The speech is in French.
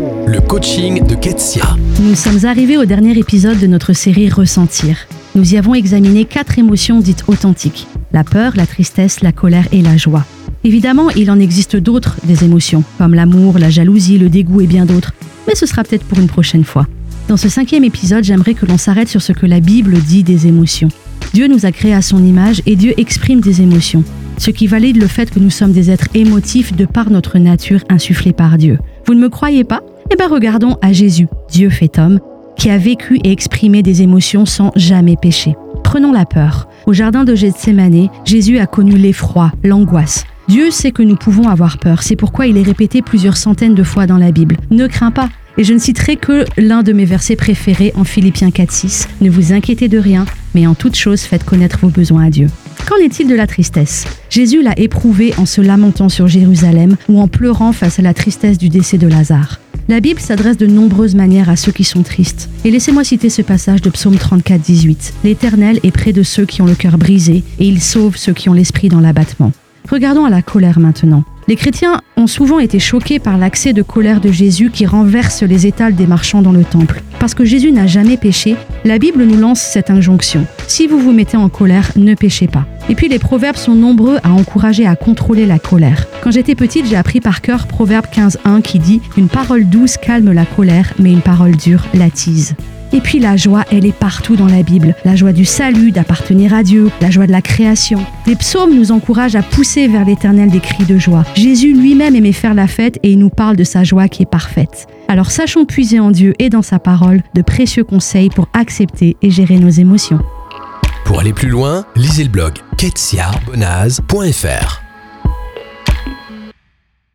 Le coaching de Ketsia. Nous sommes arrivés au dernier épisode de notre série Ressentir. Nous y avons examiné quatre émotions dites authentiques. La peur, la tristesse, la colère et la joie. Évidemment, il en existe d'autres des émotions, comme l'amour, la jalousie, le dégoût et bien d'autres. Mais ce sera peut-être pour une prochaine fois. Dans ce cinquième épisode, j'aimerais que l'on s'arrête sur ce que la Bible dit des émotions. Dieu nous a créés à son image et Dieu exprime des émotions, ce qui valide le fait que nous sommes des êtres émotifs de par notre nature insufflée par Dieu. Vous ne me croyez pas? Eh bien regardons à Jésus, Dieu fait homme, qui a vécu et exprimé des émotions sans jamais pécher. Prenons la peur. Au jardin de Gethsemane, Jésus a connu l'effroi, l'angoisse. Dieu sait que nous pouvons avoir peur, c'est pourquoi il est répété plusieurs centaines de fois dans la Bible. Ne crains pas, et je ne citerai que l'un de mes versets préférés en Philippiens 4.6. Ne vous inquiétez de rien, mais en toute chose faites connaître vos besoins à Dieu. Qu'en est-il de la tristesse? Jésus l'a éprouvé en se lamentant sur Jérusalem ou en pleurant face à la tristesse du décès de Lazare. La Bible s'adresse de nombreuses manières à ceux qui sont tristes. Et laissez-moi citer ce passage de Psaume 34, 18. L'Éternel est près de ceux qui ont le cœur brisé, et il sauve ceux qui ont l'esprit dans l'abattement. Regardons à la colère maintenant. Les chrétiens ont souvent été choqués par l'accès de colère de Jésus qui renverse les étals des marchands dans le temple. Parce que Jésus n'a jamais péché, la Bible nous lance cette injonction. Si vous vous mettez en colère, ne péchez pas. Et puis les proverbes sont nombreux à encourager à contrôler la colère. Quand j'étais petite, j'ai appris par cœur Proverbe 15.1 qui dit ⁇ Une parole douce calme la colère, mais une parole dure l'attise ⁇ et puis la joie, elle est partout dans la Bible. La joie du salut, d'appartenir à Dieu, la joie de la création. Les psaumes nous encouragent à pousser vers l'éternel des cris de joie. Jésus lui-même aimait faire la fête et il nous parle de sa joie qui est parfaite. Alors sachons puiser en Dieu et dans sa parole de précieux conseils pour accepter et gérer nos émotions. Pour aller plus loin, lisez le blog ketsia.bonaz.fr.